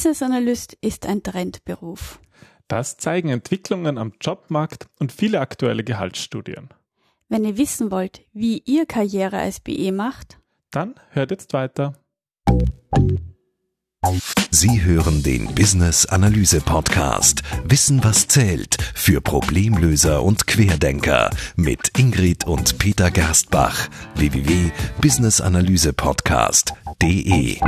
Business Analyst ist ein Trendberuf. Das zeigen Entwicklungen am Jobmarkt und viele aktuelle Gehaltsstudien. Wenn ihr wissen wollt, wie ihr Karriere als BE macht, dann hört jetzt weiter. Sie hören den Business Analyse Podcast Wissen was zählt für Problemlöser und Querdenker mit Ingrid und Peter Gerstbach www.businessanalysepodcast.de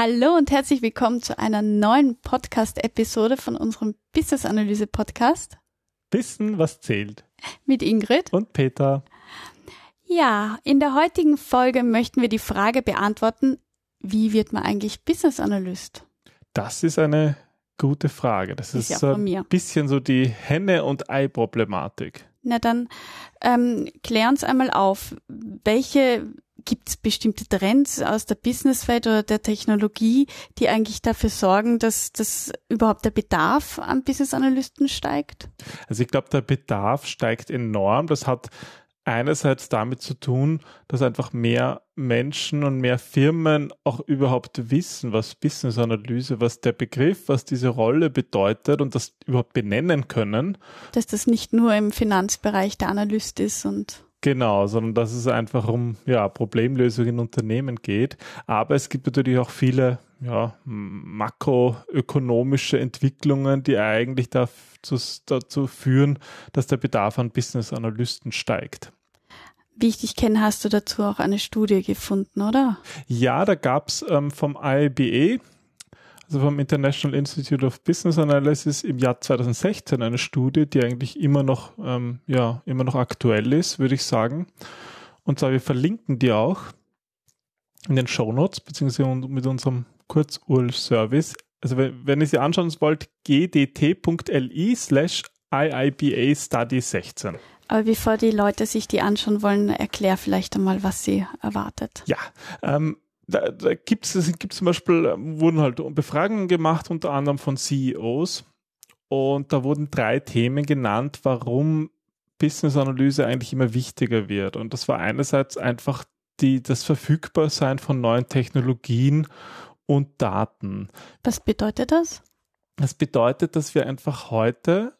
Hallo und herzlich willkommen zu einer neuen Podcast-Episode von unserem Business Analyse Podcast. Wissen, was zählt. Mit Ingrid. Und Peter. Ja, in der heutigen Folge möchten wir die Frage beantworten, wie wird man eigentlich Business Analyst? Das ist eine gute Frage. Das ist, ist ja ein bisschen so die Henne- und Ei-Problematik. Na dann ähm, klär uns einmal auf, welche gibt es bestimmte Trends aus der Businesswelt oder der Technologie, die eigentlich dafür sorgen, dass, dass überhaupt der Bedarf an Business Analysten steigt? Also ich glaube, der Bedarf steigt enorm. Das hat einerseits damit zu tun, dass einfach mehr Menschen und mehr Firmen auch überhaupt wissen, was Business Analyse, was der Begriff, was diese Rolle bedeutet und das überhaupt benennen können. Dass das nicht nur im Finanzbereich der Analyst ist und Genau, sondern dass es einfach um ja, Problemlösungen in Unternehmen geht. Aber es gibt natürlich auch viele ja, makroökonomische Entwicklungen, die eigentlich dazu, dazu führen, dass der Bedarf an Business Analysten steigt. Wie ich dich kenne, hast du dazu auch eine Studie gefunden, oder? Ja, da gab es ähm, vom IBE, also vom International Institute of Business Analysis im Jahr 2016 eine Studie, die eigentlich immer noch, ähm, ja, immer noch aktuell ist, würde ich sagen. Und zwar, wir verlinken die auch in den Show Notes, beziehungsweise mit unserem Kurzurl-Service. Also wenn, wenn ihr sie anschauen wollt, gdt.li slash IIBA Study 16. Aber bevor die Leute sich die anschauen wollen, erklär vielleicht einmal, was sie erwartet. Ja, ähm, da, da gibt es gibt's zum Beispiel, ähm, wurden halt Befragungen gemacht, unter anderem von CEOs. Und da wurden drei Themen genannt, warum Business-Analyse eigentlich immer wichtiger wird. Und das war einerseits einfach die, das Verfügbarsein von neuen Technologien und Daten. Was bedeutet das? Das bedeutet, dass wir einfach heute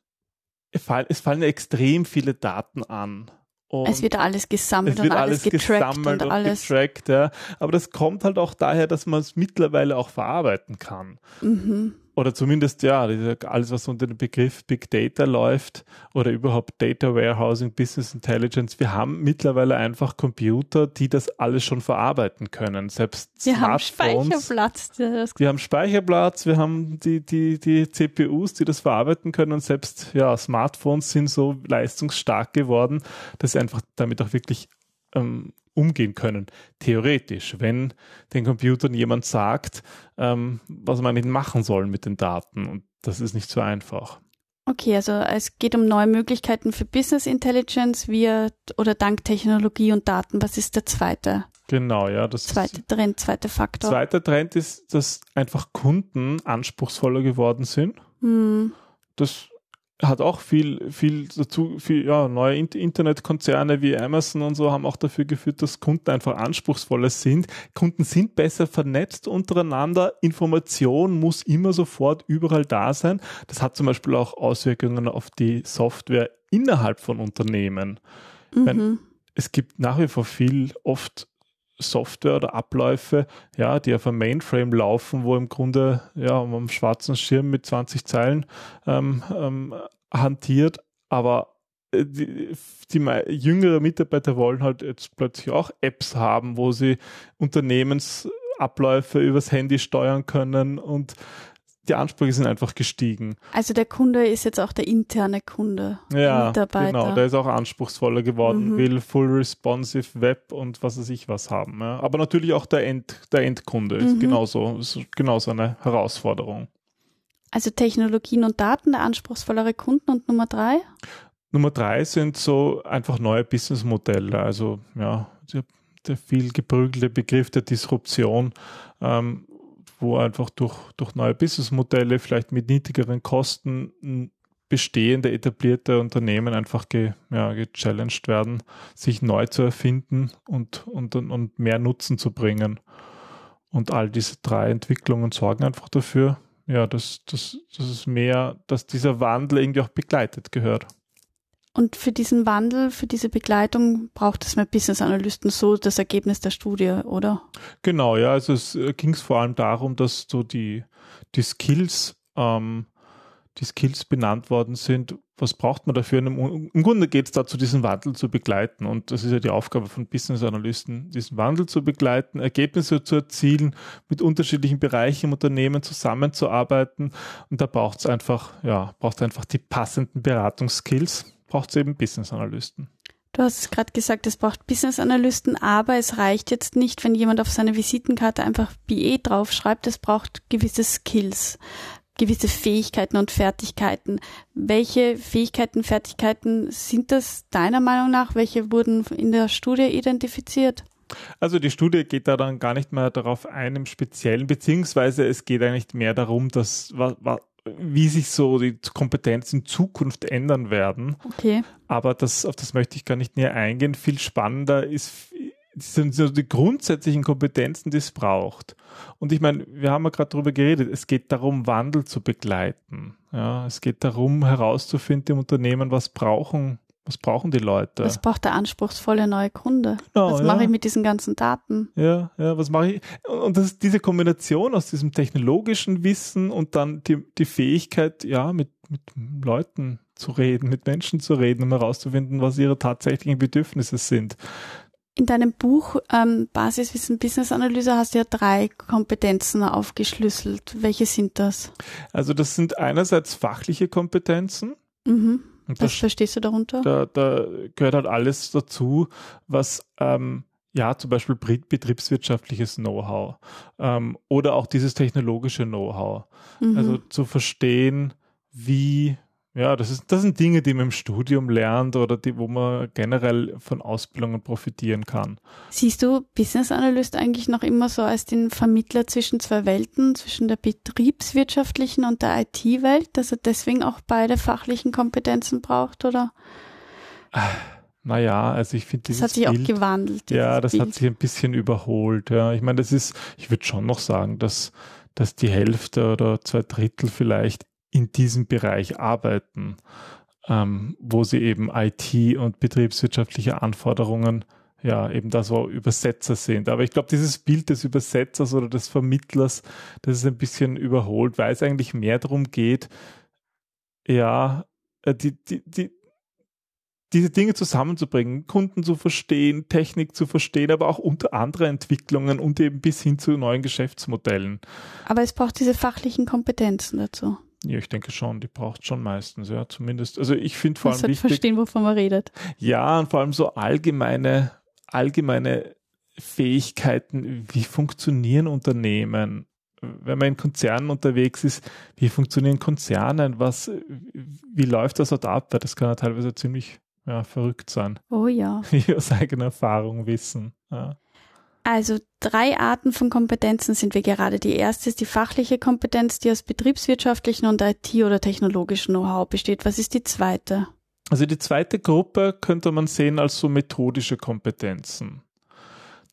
es fallen extrem viele Daten an. Und es wird alles gesammelt und alles, alles getrackt und, und alles. Getrackt, ja. Aber das kommt halt auch daher, dass man es mittlerweile auch verarbeiten kann. Mhm oder zumindest ja, alles, was unter dem Begriff Big Data läuft oder überhaupt Data Warehousing, Business Intelligence, wir haben mittlerweile einfach Computer, die das alles schon verarbeiten können. Selbst wir haben Speicherplatz. Wir haben Speicherplatz, wir haben die, die, die CPUs, die das verarbeiten können und selbst ja, Smartphones sind so leistungsstark geworden, dass sie einfach damit auch wirklich ähm, umgehen können. Theoretisch, wenn den Computern jemand sagt, ähm, was man ihnen machen soll mit den Daten. Und das ist nicht so einfach. Okay, also es geht um neue Möglichkeiten für Business Intelligence via oder dank Technologie und Daten. Was ist der zweite? Genau, ja. Das zweite Trend, zweiter Faktor. Zweiter Trend ist, dass einfach Kunden anspruchsvoller geworden sind. Hm. Das hat auch viel, viel dazu, viel, ja, neue Internetkonzerne wie Amazon und so haben auch dafür geführt, dass Kunden einfach anspruchsvoller sind. Kunden sind besser vernetzt untereinander. Information muss immer sofort überall da sein. Das hat zum Beispiel auch Auswirkungen auf die Software innerhalb von Unternehmen. Mhm. Es gibt nach wie vor viel, oft Software oder Abläufe, ja, die auf einem Mainframe laufen, wo im Grunde ja am schwarzen Schirm mit 20 Zeilen ähm, ähm, hantiert, aber äh, die, die jüngere Mitarbeiter wollen halt jetzt plötzlich auch Apps haben, wo sie Unternehmensabläufe übers Handy steuern können und die Ansprüche sind einfach gestiegen. Also der Kunde ist jetzt auch der interne Kunde. Ja, genau, der ist auch anspruchsvoller geworden, mhm. will full responsive Web und was weiß ich was haben. Ja. Aber natürlich auch der, End, der Endkunde mhm. ist genauso, ist genauso eine Herausforderung. Also Technologien und Daten, der anspruchsvollere Kunden und Nummer drei? Nummer drei sind so einfach neue Businessmodelle. Also ja, der, der viel geprügelte Begriff der Disruption. Ähm, wo einfach durch, durch neue Businessmodelle, vielleicht mit niedrigeren Kosten, bestehende etablierte Unternehmen einfach ge, ja, gechallenged werden, sich neu zu erfinden und, und, und mehr Nutzen zu bringen. Und all diese drei Entwicklungen sorgen einfach dafür, ja, dass, dass, dass es mehr, dass dieser Wandel irgendwie auch begleitet gehört. Und für diesen Wandel, für diese Begleitung braucht es mehr Business Analysten, so das Ergebnis der Studie, oder? Genau, ja, also es äh, ging es vor allem darum, dass so die, die Skills, ähm, die Skills benannt worden sind. Was braucht man dafür? Im, Grunde geht es dazu, diesen Wandel zu begleiten. Und das ist ja die Aufgabe von Business Analysten, diesen Wandel zu begleiten, Ergebnisse zu erzielen, mit unterschiedlichen Bereichen im Unternehmen zusammenzuarbeiten. Und da braucht es einfach, ja, braucht einfach die passenden Beratungsskills braucht es eben Business Analysten. Du hast gerade gesagt, es braucht Business Analysten, aber es reicht jetzt nicht, wenn jemand auf seine Visitenkarte einfach BE draufschreibt. Es braucht gewisse Skills, gewisse Fähigkeiten und Fertigkeiten. Welche Fähigkeiten, Fertigkeiten sind das deiner Meinung nach? Welche wurden in der Studie identifiziert? Also die Studie geht da dann gar nicht mehr darauf ein im Speziellen, beziehungsweise es geht eigentlich mehr darum, dass was, wie sich so die Kompetenzen in Zukunft ändern werden. Okay. Aber das, auf das möchte ich gar nicht näher eingehen. Viel spannender ist, sind so die grundsätzlichen Kompetenzen, die es braucht. Und ich meine, wir haben ja gerade darüber geredet, es geht darum, Wandel zu begleiten. Ja, es geht darum, herauszufinden im Unternehmen, was brauchen was brauchen die Leute? Was braucht der anspruchsvolle neue Kunde? Genau, was ja. mache ich mit diesen ganzen Daten? Ja, ja, was mache ich? Und das ist diese Kombination aus diesem technologischen Wissen und dann die, die Fähigkeit, ja, mit, mit Leuten zu reden, mit Menschen zu reden, um herauszufinden, was ihre tatsächlichen Bedürfnisse sind. In deinem Buch ähm, Basiswissen Business Analyse hast du ja drei Kompetenzen aufgeschlüsselt. Welche sind das? Also das sind einerseits fachliche Kompetenzen. Mhm. Und was verstehst du darunter? Da, da gehört halt alles dazu, was ähm, ja zum Beispiel betriebswirtschaftliches Know-how ähm, oder auch dieses technologische Know-how. Mhm. Also zu verstehen, wie ja, das, ist, das sind Dinge, die man im Studium lernt oder die, wo man generell von Ausbildungen profitieren kann. Siehst du Business Analyst eigentlich noch immer so als den Vermittler zwischen zwei Welten, zwischen der betriebswirtschaftlichen und der IT-Welt, dass er deswegen auch beide fachlichen Kompetenzen braucht, oder? Naja, also ich finde Das hat sich Bild, auch gewandelt. Ja, das Bild. hat sich ein bisschen überholt. Ja, ich meine, das ist, ich würde schon noch sagen, dass, dass die Hälfte oder zwei Drittel vielleicht in diesem Bereich arbeiten, ähm, wo sie eben IT und betriebswirtschaftliche Anforderungen ja, eben da so Übersetzer sind. Aber ich glaube, dieses Bild des Übersetzers oder des Vermittlers, das ist ein bisschen überholt, weil es eigentlich mehr darum geht, ja, äh, die, die, die, diese Dinge zusammenzubringen, Kunden zu verstehen, Technik zu verstehen, aber auch unter andere Entwicklungen und eben bis hin zu neuen Geschäftsmodellen. Aber es braucht diese fachlichen Kompetenzen dazu. Ja, ich denke schon, die braucht schon meistens, ja, zumindest. Also ich finde vor allem wichtig. verstehen, wovon man redet. Ja, und vor allem so allgemeine, allgemeine Fähigkeiten, wie funktionieren Unternehmen? Wenn man in Konzernen unterwegs ist, wie funktionieren Konzernen? Was, wie läuft das dort ab? Das kann ja teilweise ziemlich ja, verrückt sein. Oh ja. Wie aus eigener Erfahrung wissen. Ja. Also drei Arten von Kompetenzen sind wir gerade. Die erste ist die fachliche Kompetenz, die aus betriebswirtschaftlichen und IT- oder technologischen Know-how besteht. Was ist die zweite? Also die zweite Gruppe könnte man sehen als so methodische Kompetenzen.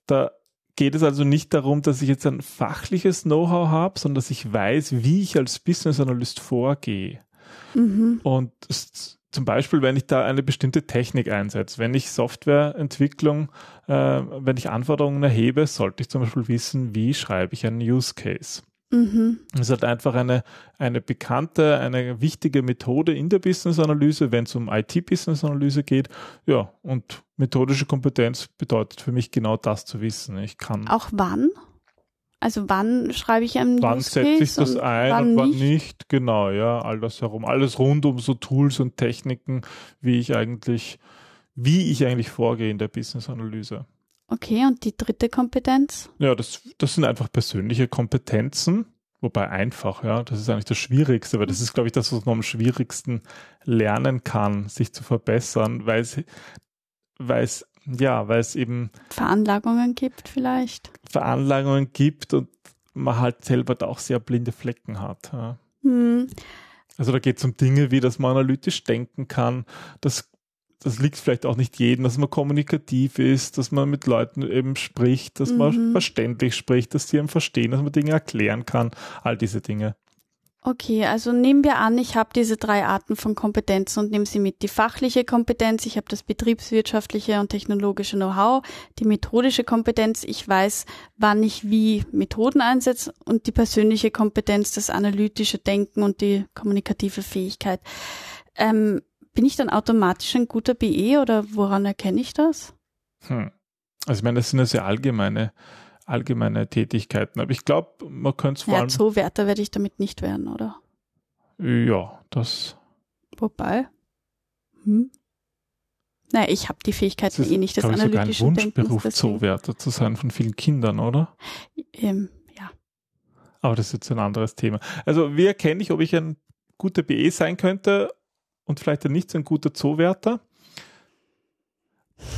Da geht es also nicht darum, dass ich jetzt ein fachliches Know-how habe, sondern dass ich weiß, wie ich als Business Analyst vorgehe. Mhm. Und zum Beispiel, wenn ich da eine bestimmte Technik einsetze, wenn ich Softwareentwicklung, äh, wenn ich Anforderungen erhebe, sollte ich zum Beispiel wissen, wie schreibe ich einen Use Case. Mhm. Das ist halt einfach eine, eine bekannte, eine wichtige Methode in der Business-Analyse, wenn es um IT-Business-Analyse geht. Ja, und methodische Kompetenz bedeutet für mich genau das zu wissen. Ich kann. Auch wann? Also wann schreibe ich einen Wann setze ich das ein wann und wann nicht? nicht? Genau, ja, all das herum. Alles rund um so Tools und Techniken, wie ich eigentlich, wie ich eigentlich vorgehe in der Business-Analyse. Okay, und die dritte Kompetenz? Ja, das, das sind einfach persönliche Kompetenzen. Wobei einfach, ja, das ist eigentlich das Schwierigste, weil das ist, glaube ich, das, was man am schwierigsten lernen kann, sich zu verbessern, weil es, weil es ja, weil es eben Veranlagungen gibt vielleicht. Veranlagungen gibt und man halt selber da auch sehr blinde Flecken hat. Ja. Hm. Also da geht es um Dinge wie, dass man analytisch denken kann, dass das liegt vielleicht auch nicht jedem, dass man kommunikativ ist, dass man mit Leuten eben spricht, dass mhm. man verständlich spricht, dass sie einem verstehen, dass man Dinge erklären kann, all diese Dinge. Okay, also nehmen wir an, ich habe diese drei Arten von Kompetenzen und nehme sie mit. Die fachliche Kompetenz, ich habe das betriebswirtschaftliche und technologische Know-how, die methodische Kompetenz, ich weiß, wann ich wie Methoden einsetze und die persönliche Kompetenz, das analytische Denken und die kommunikative Fähigkeit. Ähm, bin ich dann automatisch ein guter BE oder woran erkenne ich das? Hm. Also ich meine, das sind ja sehr allgemeine allgemeine Tätigkeiten. Aber ich glaube, man könnte es vor ja, allem. Zoowärter werde ich damit nicht werden, oder? Ja, das. Wobei. Hm? Naja, ich habe die Fähigkeiten ist, eh nicht, das analytische sogar ein Wunschberuf, Zoowärter zu sein von vielen Kindern, oder? Ähm, ja. Aber das ist jetzt ein anderes Thema. Also, wie erkenne ich, ob ich ein guter BE sein könnte und vielleicht nicht so ein guter Zoowärter?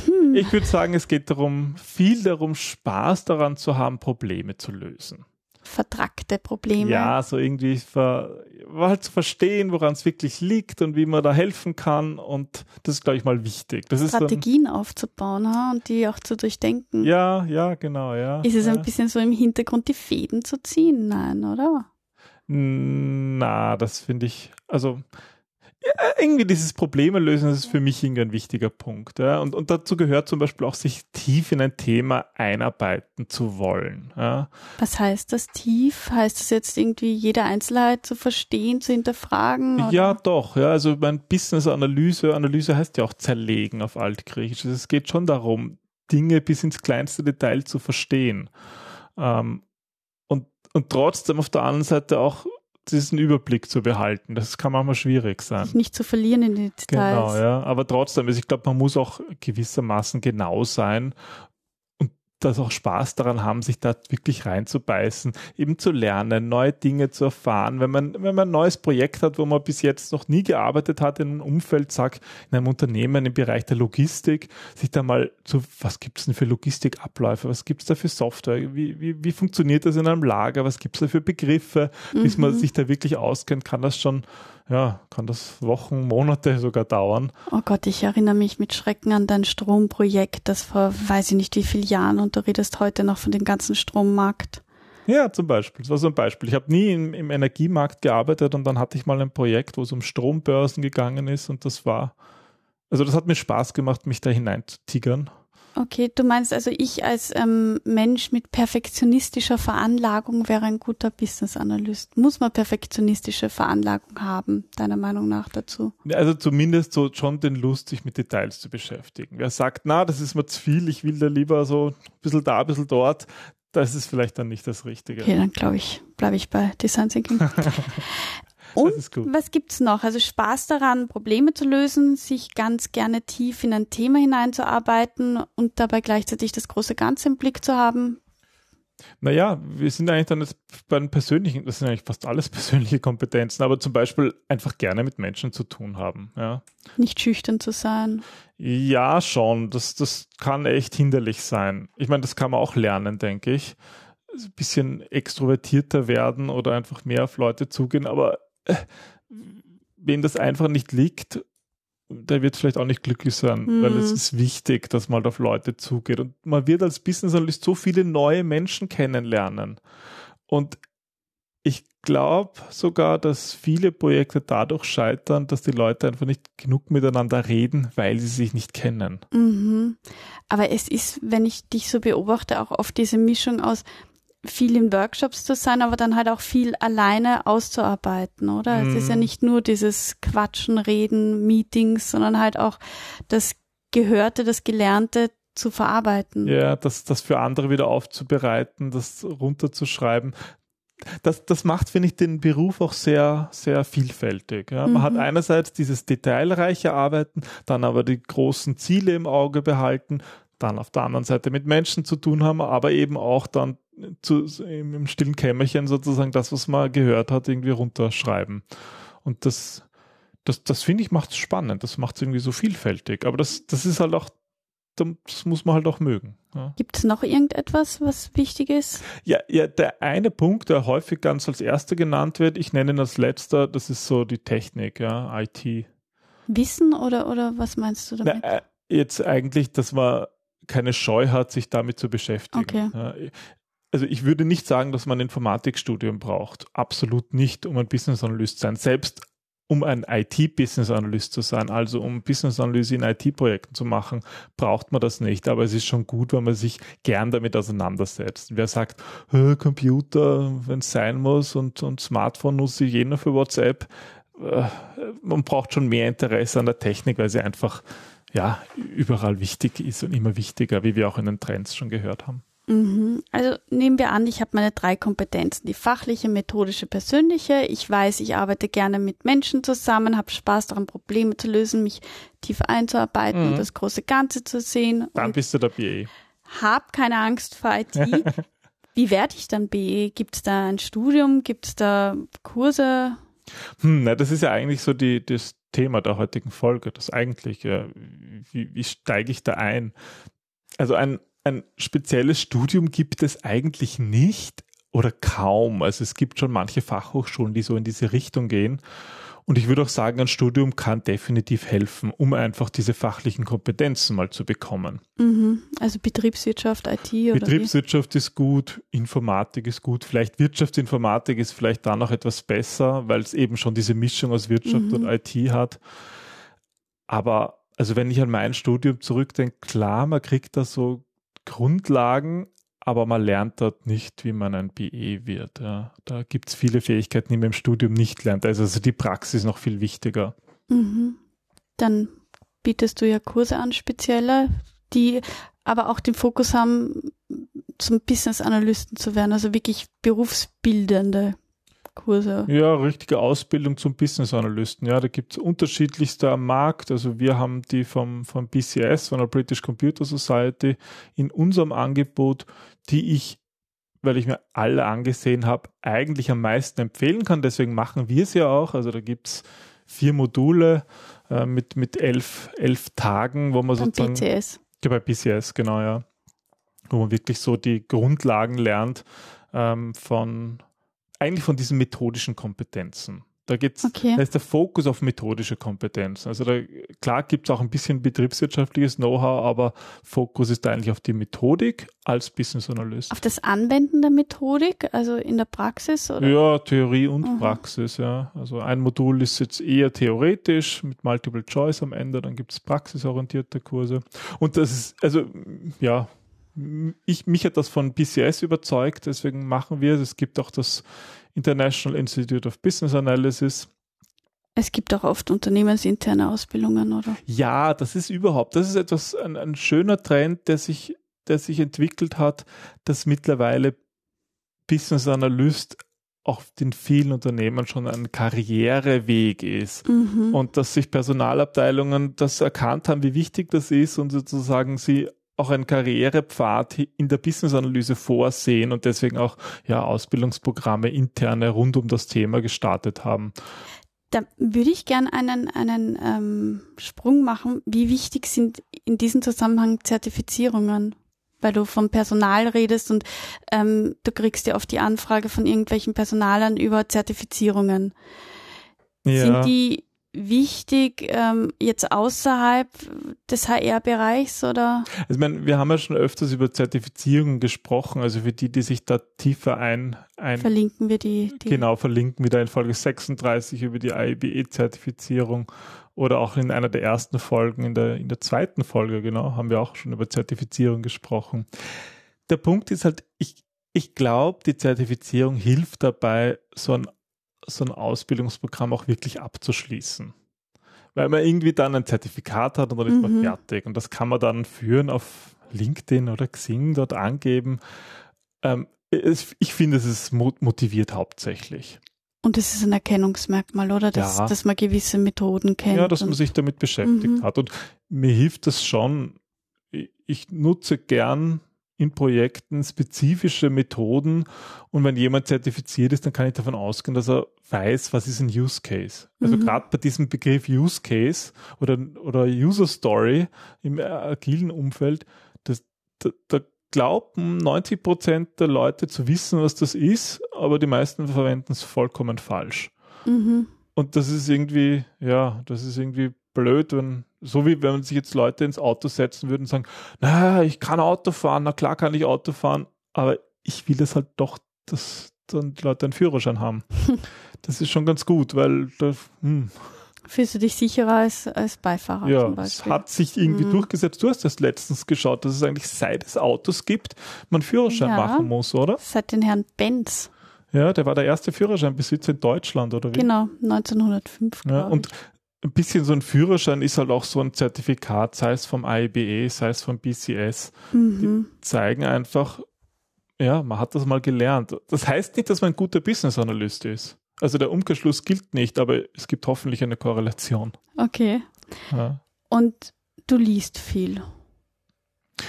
Hm. Ich würde sagen, es geht darum, viel darum, Spaß daran zu haben, Probleme zu lösen. Vertrackte Probleme. Ja, so irgendwie ver, halt zu verstehen, woran es wirklich liegt und wie man da helfen kann. Und das ist, glaube ich, mal wichtig. Das Strategien dann, aufzubauen ha? und die auch zu durchdenken. Ja, ja, genau, ja. Ist es ja. ein bisschen so im Hintergrund die Fäden zu ziehen? Nein, oder? Na, das finde ich, also ja, irgendwie dieses Probleme lösen, das ist für mich irgendwie ein wichtiger Punkt. Ja. Und, und dazu gehört zum Beispiel auch, sich tief in ein Thema einarbeiten zu wollen. Ja. Was heißt das tief? Heißt das jetzt irgendwie jede Einzelheit zu verstehen, zu hinterfragen? Oder? Ja, doch. Ja. Also mein Business-Analyse, Analyse heißt ja auch zerlegen auf Altgriechisch. Also es geht schon darum, Dinge bis ins kleinste Detail zu verstehen. Ähm, und, und trotzdem auf der anderen Seite auch diesen Überblick zu behalten. Das kann manchmal schwierig sein. Sich nicht zu verlieren in die Details. Genau, ja. Aber trotzdem, also ich glaube, man muss auch gewissermaßen genau sein das auch Spaß daran haben, sich da wirklich reinzubeißen, eben zu lernen, neue Dinge zu erfahren. Wenn man, wenn man ein neues Projekt hat, wo man bis jetzt noch nie gearbeitet hat in einem Umfeld, sag, in einem Unternehmen im Bereich der Logistik, sich da mal zu, was gibt es denn für Logistikabläufe, was gibt es da für Software, wie, wie, wie funktioniert das in einem Lager, was gibt es da für Begriffe, mhm. bis man mhm. sich da wirklich auskennt, kann das schon ja, kann das Wochen, Monate sogar dauern. Oh Gott, ich erinnere mich mit Schrecken an dein Stromprojekt, das vor weiß ich nicht wie vielen Jahren und du redest heute noch von dem ganzen Strommarkt. Ja, zum Beispiel. Das war so ein Beispiel. Ich habe nie im, im Energiemarkt gearbeitet und dann hatte ich mal ein Projekt, wo es um Strombörsen gegangen ist und das war, also das hat mir Spaß gemacht, mich da hinein zu tigern. Okay, du meinst also, ich als ähm, Mensch mit perfektionistischer Veranlagung wäre ein guter Business Analyst. Muss man perfektionistische Veranlagung haben, deiner Meinung nach dazu? Also zumindest so schon den Lust, sich mit Details zu beschäftigen. Wer sagt, na, das ist mir zu viel, ich will da lieber so ein bisschen da, ein bisschen dort, das ist vielleicht dann nicht das Richtige. Okay, dann glaube ich, bleibe ich bei Design Thinking. Und was gibt's noch? Also Spaß daran, Probleme zu lösen, sich ganz gerne tief in ein Thema hineinzuarbeiten und dabei gleichzeitig das große Ganze im Blick zu haben. Naja, wir sind eigentlich dann jetzt bei den persönlichen, das sind eigentlich fast alles persönliche Kompetenzen, aber zum Beispiel einfach gerne mit Menschen zu tun haben. Ja. Nicht schüchtern zu sein. Ja, schon. Das, das kann echt hinderlich sein. Ich meine, das kann man auch lernen, denke ich. Ein bisschen extrovertierter werden oder einfach mehr auf Leute zugehen, aber wem das einfach nicht liegt, der wird vielleicht auch nicht glücklich sein, mhm. weil es ist wichtig, dass man auf Leute zugeht. Und man wird als Business Analyst so viele neue Menschen kennenlernen. Und ich glaube sogar, dass viele Projekte dadurch scheitern, dass die Leute einfach nicht genug miteinander reden, weil sie sich nicht kennen. Mhm. Aber es ist, wenn ich dich so beobachte, auch oft diese Mischung aus, viel in Workshops zu sein, aber dann halt auch viel alleine auszuarbeiten, oder? Mhm. Es ist ja mhm. nicht nur dieses Quatschen, Reden, Meetings, sondern halt auch das Gehörte, das Gelernte zu verarbeiten. Ja, das, das für andere wieder aufzubereiten, das runterzuschreiben. Das, das macht, finde ich, den Beruf auch sehr, sehr vielfältig. Ja. Man mhm. hat einerseits dieses detailreiche Arbeiten, dann aber die großen Ziele im Auge behalten, dann auf der anderen Seite mit Menschen zu tun haben, aber eben auch dann zu, im stillen Kämmerchen sozusagen das, was man gehört hat, irgendwie runterschreiben. Und das, das, das finde ich macht es spannend, das macht es irgendwie so vielfältig. Aber das, das ist halt auch, das muss man halt auch mögen. Ja. Gibt es noch irgendetwas, was wichtig ist? Ja, ja, der eine Punkt, der häufig ganz als erster genannt wird, ich nenne ihn als letzter, das ist so die Technik, ja, IT. Wissen oder, oder was meinst du damit? Na, äh, jetzt eigentlich, dass man keine Scheu hat, sich damit zu beschäftigen. Okay. Ja, also ich würde nicht sagen, dass man ein Informatikstudium braucht. Absolut nicht, um ein Business Analyst zu sein. Selbst um ein IT-Business Analyst zu sein, also um Business Analyse in IT-Projekten zu machen, braucht man das nicht. Aber es ist schon gut, wenn man sich gern damit auseinandersetzt. Wer sagt, Computer, wenn es sein muss und, und Smartphone nutze ich jener für WhatsApp, äh, man braucht schon mehr Interesse an der Technik, weil sie einfach ja überall wichtig ist und immer wichtiger, wie wir auch in den Trends schon gehört haben. Mhm. Also nehmen wir an, ich habe meine drei Kompetenzen, die fachliche, methodische, persönliche. Ich weiß, ich arbeite gerne mit Menschen zusammen, habe Spaß daran, Probleme zu lösen, mich tief einzuarbeiten Mhm. und das große Ganze zu sehen. Dann bist du der BA. hab keine Angst vor IT. Wie werde ich dann BE? Gibt es da ein Studium? Gibt es da Kurse? Hm, na, das ist ja eigentlich so die, das Thema der heutigen Folge, das eigentliche. Wie, wie steige ich da ein? Also ein, ein spezielles Studium gibt es eigentlich nicht oder kaum. Also es gibt schon manche Fachhochschulen, die so in diese Richtung gehen. Und ich würde auch sagen, ein Studium kann definitiv helfen, um einfach diese fachlichen Kompetenzen mal zu bekommen. Mhm. Also Betriebswirtschaft, IT oder Betriebswirtschaft ist gut, Informatik ist gut, vielleicht Wirtschaftsinformatik ist vielleicht da noch etwas besser, weil es eben schon diese Mischung aus Wirtschaft Mhm. und IT hat. Aber also wenn ich an mein Studium zurückdenke, klar, man kriegt da so Grundlagen, aber man lernt dort nicht, wie man ein BE wird. Ja. Da gibt es viele Fähigkeiten, die man im Studium nicht lernt. Also, also die Praxis noch viel wichtiger. Mhm. Dann bietest du ja Kurse an, spezielle, die aber auch den Fokus haben, zum Business Analysten zu werden, also wirklich berufsbildende Kurse. Ja, richtige Ausbildung zum Business Analysten. Ja, da gibt es unterschiedlichste am Markt. Also wir haben die vom, vom BCS, von der British Computer Society, in unserem Angebot, die ich, weil ich mir alle angesehen habe, eigentlich am meisten empfehlen kann. Deswegen machen wir es ja auch. Also da gibt es vier Module äh, mit, mit elf, elf Tagen, wo man Beim sozusagen BCS. ja, bei BCS, genau, ja. Wo man wirklich so die Grundlagen lernt ähm, von, eigentlich von diesen methodischen Kompetenzen. Da geht's, Okay. da ist der Fokus auf methodische Kompetenzen. Also da, klar gibt's auch ein bisschen betriebswirtschaftliches Know-how, aber Fokus ist eigentlich auf die Methodik als Business Analyst. Auf das Anwenden der Methodik, also in der Praxis oder? Ja, Theorie und Mhm. Praxis, ja. Also ein Modul ist jetzt eher theoretisch mit Multiple Choice am Ende, dann gibt es praxisorientierte Kurse. Und das ist, also ja, ich, mich hat das von BCS überzeugt, deswegen machen wir es. Es gibt auch das International Institute of Business Analysis. Es gibt auch oft unternehmensinterne Ausbildungen, oder? Ja, das ist überhaupt, das ist etwas, ein, ein schöner Trend, der sich, der sich entwickelt hat, dass mittlerweile Business Analyst auch in vielen Unternehmen schon ein Karriereweg ist. Mhm. Und dass sich Personalabteilungen das erkannt haben, wie wichtig das ist und sozusagen sie auch einen Karrierepfad in der Business-Analyse vorsehen und deswegen auch ja, Ausbildungsprogramme interne rund um das Thema gestartet haben. Da würde ich gern einen, einen ähm, Sprung machen. Wie wichtig sind in diesem Zusammenhang Zertifizierungen? Weil du vom Personal redest und ähm, du kriegst ja oft die Anfrage von irgendwelchen Personalern über Zertifizierungen. Sind die wichtig ähm, jetzt außerhalb des HR-Bereichs oder? Also ich meine, wir haben ja schon öfters über Zertifizierungen gesprochen, also für die, die sich da tiefer ein, ein Verlinken wir die, die genau verlinken, wieder in Folge 36 über die IBE-Zertifizierung oder auch in einer der ersten Folgen, in der, in der zweiten Folge, genau, haben wir auch schon über Zertifizierung gesprochen. Der Punkt ist halt, ich, ich glaube, die Zertifizierung hilft dabei, so ein, so ein Ausbildungsprogramm auch wirklich abzuschließen. Weil man irgendwie dann ein Zertifikat hat und dann ist man Mhm. fertig. Und das kann man dann führen auf LinkedIn oder Xing dort angeben. Ähm, es, ich finde, es ist mo- motiviert hauptsächlich. und das ist ein Erkennungsmerkmal, oder? Dass, Ja. dass man gewisse Methoden kennt. Ja, dass man sich damit beschäftigt Mhm. hat. Und mir hilft das schon. Ich nutze gern in Projekten spezifische Methoden und wenn jemand zertifiziert ist, dann kann ich davon ausgehen, dass er weiß, was ist ein Use Case. Also Mhm. gerade bei diesem Begriff Use Case oder, oder User Story im äh, agilen Umfeld, das, da, da glauben 90 Prozent der Leute zu wissen, was das ist, aber die meisten verwenden es vollkommen falsch. Mhm. Und das ist irgendwie, ja, das ist irgendwie blöd, wenn, so wie wenn sich jetzt Leute ins Auto setzen würden und sagen, na, ich kann Auto fahren, na klar kann ich Auto fahren, aber ich will das halt doch, dass dann die Leute einen Führerschein haben. das ist schon ganz gut, weil da, hm. Fühlst du dich sicherer als, als Beifahrer? Ja, es hat sich irgendwie mhm. durchgesetzt. Du hast das letztens geschaut, dass es eigentlich seit es Autos gibt, man Führerschein ja, machen muss, oder? Seit den Herrn Benz. Ja, der war der erste Führerscheinbesitzer in Deutschland, oder wie? Genau, 1905. Ja, und ein bisschen so ein Führerschein ist halt auch so ein Zertifikat, sei es vom IBE, sei es vom BCS. Mhm. Die zeigen einfach, ja, man hat das mal gelernt. Das heißt nicht, dass man ein guter Business Analyst ist. Also der Umkehrschluss gilt nicht, aber es gibt hoffentlich eine Korrelation. Okay. Ja. Und du liest viel.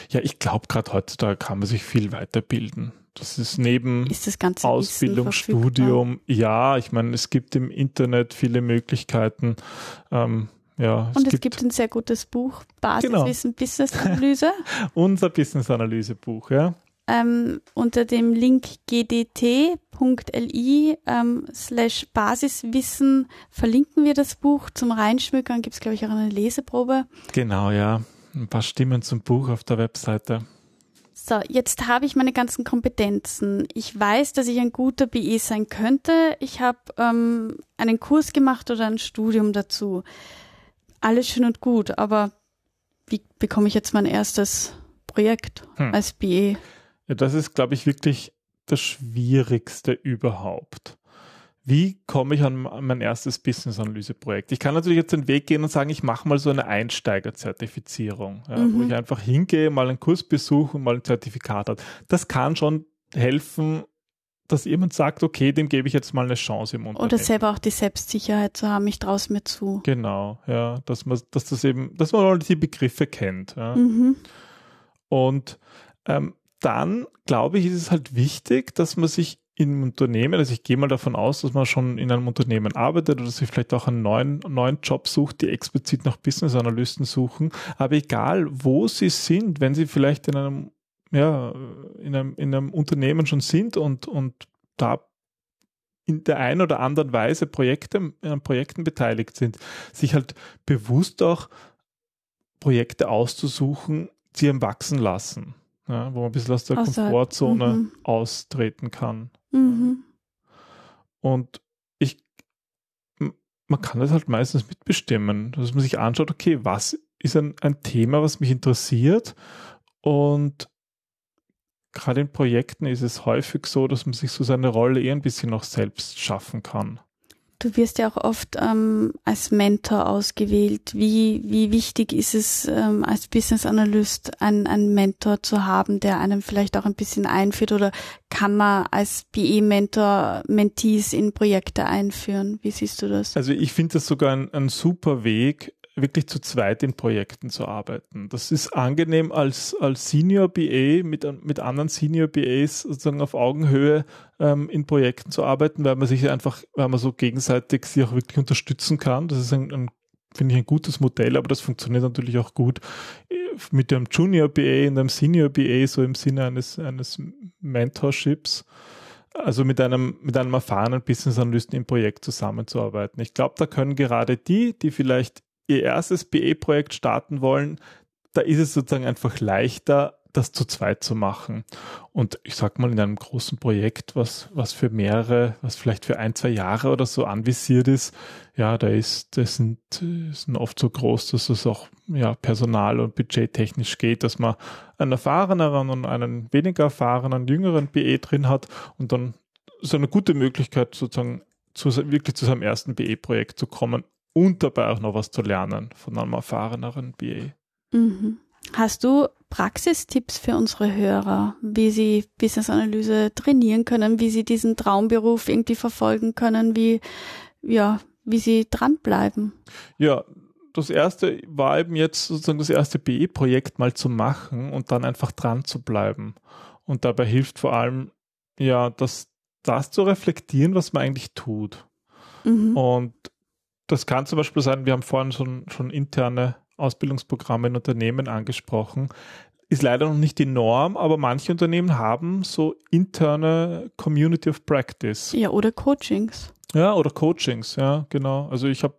Ja, ich glaube, gerade heutzutage kann man sich viel weiterbilden. Das ist neben ist das Ausbildung, Studium. Ja, ich meine, es gibt im Internet viele Möglichkeiten. Ähm, ja, Und es, es gibt, gibt, ein sehr gutes Buch, Basiswissen genau. Business Analyse. Unser Business Analyse Buch, ja. Ähm, unter dem Link gdt.li ähm, slash Basiswissen verlinken wir das Buch. Zum Reinschmückern gibt es, glaube ich, auch eine Leseprobe. Genau, ja. Ein paar Stimmen zum Buch auf der Webseite. So, jetzt habe ich meine ganzen Kompetenzen. Ich weiß, dass ich ein guter BE sein könnte. Ich habe ähm, einen Kurs gemacht oder ein Studium dazu. Alles schön und gut, aber wie bekomme ich jetzt mein erstes Projekt hm. als BE? Ja, das ist, glaube ich, wirklich das Schwierigste überhaupt wie komme ich an mein erstes Business-Analyse-Projekt? Ich kann natürlich jetzt den Weg gehen und sagen, ich mache mal so eine Einsteiger-Zertifizierung, ja, mhm. wo ich einfach hingehe, mal einen Kurs besuche und mal ein Zertifikat habe. Das kann schon helfen, dass jemand sagt, okay, dem gebe ich jetzt mal eine Chance im Unternehmen. Oder selber auch die Selbstsicherheit zu haben, ich traue es mir zu. Genau, ja, dass man, dass das eben, dass man die Begriffe kennt. Ja. Mhm. Und ähm, dann, glaube ich, ist es halt wichtig, dass man sich im Unternehmen, also ich gehe mal davon aus, dass man schon in einem Unternehmen arbeitet oder sich vielleicht auch einen neuen, neuen Job sucht, die explizit nach Business Analysten suchen. Aber egal, wo sie sind, wenn sie vielleicht in einem, ja, in einem, in einem Unternehmen schon sind und, und da in der einen oder anderen Weise Projekte, an Projekten beteiligt sind, sich halt bewusst auch Projekte auszusuchen, die ihm wachsen lassen. Ja, wo man ein bisschen aus der Außerhalb. Komfortzone mhm. austreten kann. Mhm. Und ich, man kann das halt meistens mitbestimmen, dass man sich anschaut, okay, was ist ein, ein Thema, was mich interessiert und gerade in Projekten ist es häufig so, dass man sich so seine Rolle eher ein bisschen noch selbst schaffen kann. Du wirst ja auch oft ähm, als Mentor ausgewählt. Wie, wie wichtig ist es ähm, als Business Analyst, einen, einen Mentor zu haben, der einem vielleicht auch ein bisschen einführt oder kann man als BE-Mentor Mentees in Projekte einführen? Wie siehst du das? Also ich finde das sogar ein, ein super Weg, wirklich zu zweit in Projekten zu arbeiten. Das ist angenehm als, als Senior BA mit, mit anderen Senior BAs sozusagen auf Augenhöhe ähm, in Projekten zu arbeiten, weil man sich einfach, weil man so gegenseitig sich auch wirklich unterstützen kann. Das ist ein, ein finde ich ein gutes Modell, aber das funktioniert natürlich auch gut äh, mit dem Junior BA und einem Senior BA, so im Sinne eines, eines Mentorships also mit einem, mit einem erfahrenen Business Analysten im Projekt zusammenzuarbeiten. Ich glaube, da können gerade die, die vielleicht ihr erstes BE-Projekt starten wollen, da ist es sozusagen einfach leichter, das zu zweit zu machen. Und ich sag mal, in einem großen Projekt, was, was für mehrere, was vielleicht für ein, zwei Jahre oder so anvisiert ist, ja, da ist, das sind, sind oft so groß, dass es auch, ja, personal- und budgettechnisch geht, dass man einen erfahreneren und einen weniger erfahrenen, jüngeren BE drin hat und dann ist eine gute Möglichkeit, sozusagen zu, wirklich zu seinem ersten BE-Projekt zu kommen, und dabei auch noch was zu lernen von einem erfahreneren BA. Mhm. Hast du Praxistipps für unsere Hörer, wie sie Business Analyse trainieren können, wie sie diesen Traumberuf irgendwie verfolgen können, wie, ja, wie sie dranbleiben? Ja, das erste war eben jetzt sozusagen das erste BE-Projekt mal zu machen und dann einfach dran zu bleiben. Und dabei hilft vor allem, ja, das, das zu reflektieren, was man eigentlich tut. Mhm. Und das kann zum Beispiel sein, wir haben vorhin schon, schon interne Ausbildungsprogramme in Unternehmen angesprochen. Ist leider noch nicht die Norm, aber manche Unternehmen haben so interne Community of Practice. Ja, oder Coachings. Ja, oder Coachings, ja, genau. Also ich habe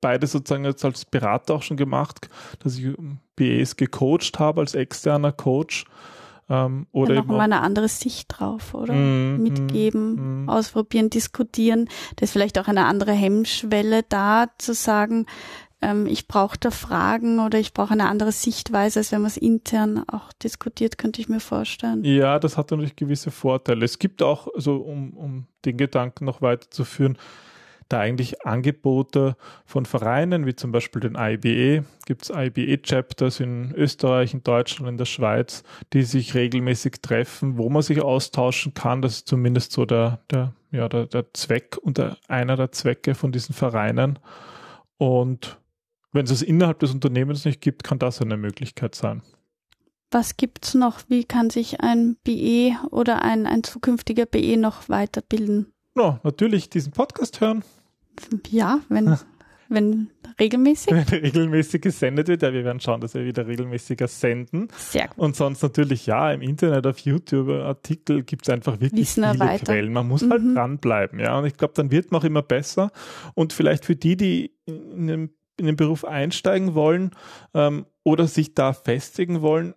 beide sozusagen jetzt als Berater auch schon gemacht, dass ich BAs gecoacht habe als externer Coach. Ähm, oder ja, noch mal eine andere Sicht drauf, oder? Mm, Mitgeben, mm, ausprobieren, diskutieren. Da ist vielleicht auch eine andere Hemmschwelle da, zu sagen, ähm, ich brauche da Fragen oder ich brauche eine andere Sichtweise, als wenn man es intern auch diskutiert, könnte ich mir vorstellen. Ja, das hat natürlich gewisse Vorteile. Es gibt auch, also um, um den Gedanken noch weiterzuführen, da eigentlich Angebote von Vereinen, wie zum Beispiel den IBE, gibt es IBE-Chapters in Österreich, in Deutschland, in der Schweiz, die sich regelmäßig treffen, wo man sich austauschen kann. Das ist zumindest so der, der, ja, der, der Zweck und der, einer der Zwecke von diesen Vereinen. Und wenn es es innerhalb des Unternehmens nicht gibt, kann das eine Möglichkeit sein. Was gibt's noch? Wie kann sich ein BE oder ein, ein zukünftiger BE noch weiterbilden? No, natürlich diesen Podcast hören. Ja, wenn, wenn regelmäßig. Wenn regelmäßig gesendet wird. Ja, wir werden schauen, dass wir wieder regelmäßiger senden. Sehr gut. Und sonst natürlich, ja, im Internet, auf YouTube, Artikel gibt es einfach wirklich Wissen viele weiter. Quellen. Man muss halt mhm. halt dranbleiben, ja. Und ich glaube, dann wird man auch immer besser. Und vielleicht für die, die in dem in den Beruf einsteigen wollen ähm, oder sich da festigen wollen,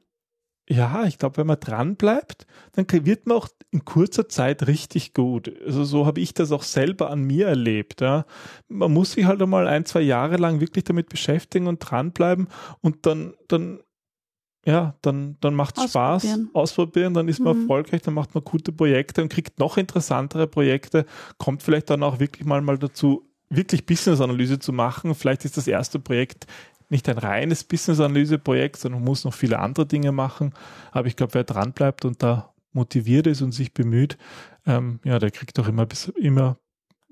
ja, ich glaube, wenn man dran bleibt, dann wird man auch in kurzer Zeit richtig gut. Also so habe ich das auch selber an mir erlebt. Ja. Man muss sich halt einmal ein, zwei Jahre lang wirklich damit beschäftigen und dranbleiben und dann, dann, ja, dann, dann macht es Spaß, ausprobieren, dann ist man mhm. erfolgreich, dann macht man gute Projekte und kriegt noch interessantere Projekte, kommt vielleicht dann auch wirklich mal, mal dazu, wirklich Business-Analyse zu machen. Vielleicht ist das erste Projekt nicht ein reines Business-Analyse-Projekt, sondern muss noch viele andere Dinge machen. Aber ich glaube, wer dran bleibt und da motiviert ist und sich bemüht, ähm, ja, der kriegt doch immer, immer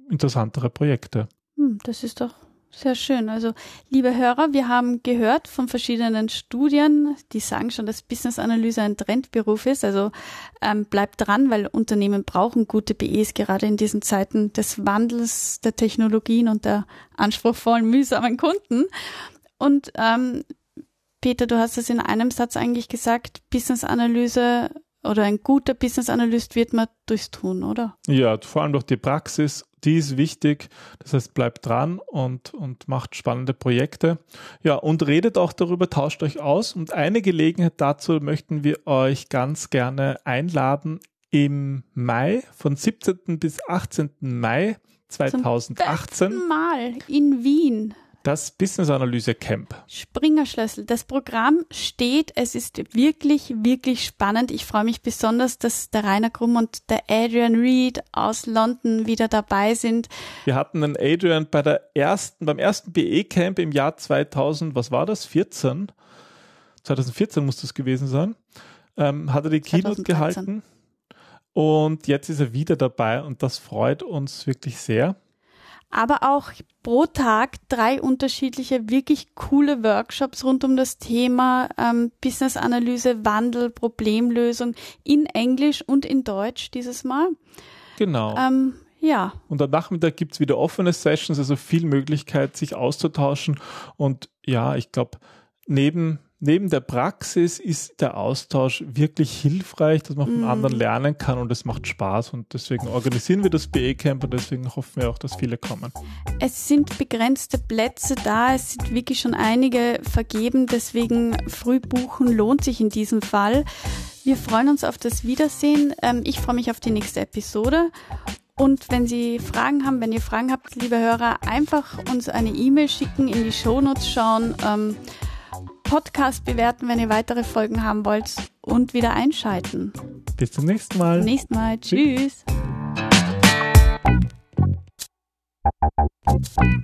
interessantere Projekte. Hm, das ist doch sehr schön. Also, liebe Hörer, wir haben gehört von verschiedenen Studien, die sagen schon, dass Business-Analyse ein Trendberuf ist. Also ähm, bleibt dran, weil Unternehmen brauchen gute BEs, gerade in diesen Zeiten des Wandels der Technologien und der anspruchsvollen, mühsamen Kunden. Und ähm, Peter, du hast es in einem Satz eigentlich gesagt, Business-Analyse oder ein guter Business-Analyst wird man durchs Tun, oder? Ja, vor allem durch die Praxis die ist wichtig. Das heißt, bleibt dran und, und macht spannende Projekte. Ja, und redet auch darüber, tauscht euch aus. Und eine Gelegenheit dazu möchten wir euch ganz gerne einladen. Im Mai, von 17. bis 18. Mai 2018. Zum Mal in Wien. Das Business Analyse Camp. Springer Schlüssel. Das Programm steht. Es ist wirklich, wirklich spannend. Ich freue mich besonders, dass der Rainer Krumm und der Adrian Reed aus London wieder dabei sind. Wir hatten den Adrian bei der ersten, beim ersten BE Camp im Jahr 2000, was war das? 14? 2014 muss das gewesen sein. Ähm, hat er die Keynote gehalten. Und jetzt ist er wieder dabei und das freut uns wirklich sehr aber auch pro Tag drei unterschiedliche, wirklich coole Workshops rund um das Thema ähm, Business-Analyse, Wandel, Problemlösung in Englisch und in Deutsch dieses Mal. Genau. Ähm, ja. Und am Nachmittag gibt's wieder offene Sessions, also viel Möglichkeit, sich auszutauschen. Und ja, ich glaube, neben neben der Praxis ist der Austausch wirklich hilfreich, dass man von mm. anderen lernen kann und es macht Spaß und deswegen organisieren wir das BE Camp und deswegen hoffen wir auch, dass viele kommen. Es sind begrenzte Plätze da, es sind wirklich schon einige vergeben, deswegen früh buchen lohnt sich in diesem Fall. Wir freuen uns auf das Wiedersehen. Ähm, ich freue mich auf die nächste Episode und wenn Sie Fragen haben, wenn ihr Fragen habt, liebe Hörer, einfach uns eine E-Mail schicken, in die Shownotes schauen. Ähm, Podcast bewerten, wenn ihr weitere Folgen haben wollt und wieder einschalten. Bis zum nächsten Mal. Bis zum nächsten Mal. Tschüss. Tschüss.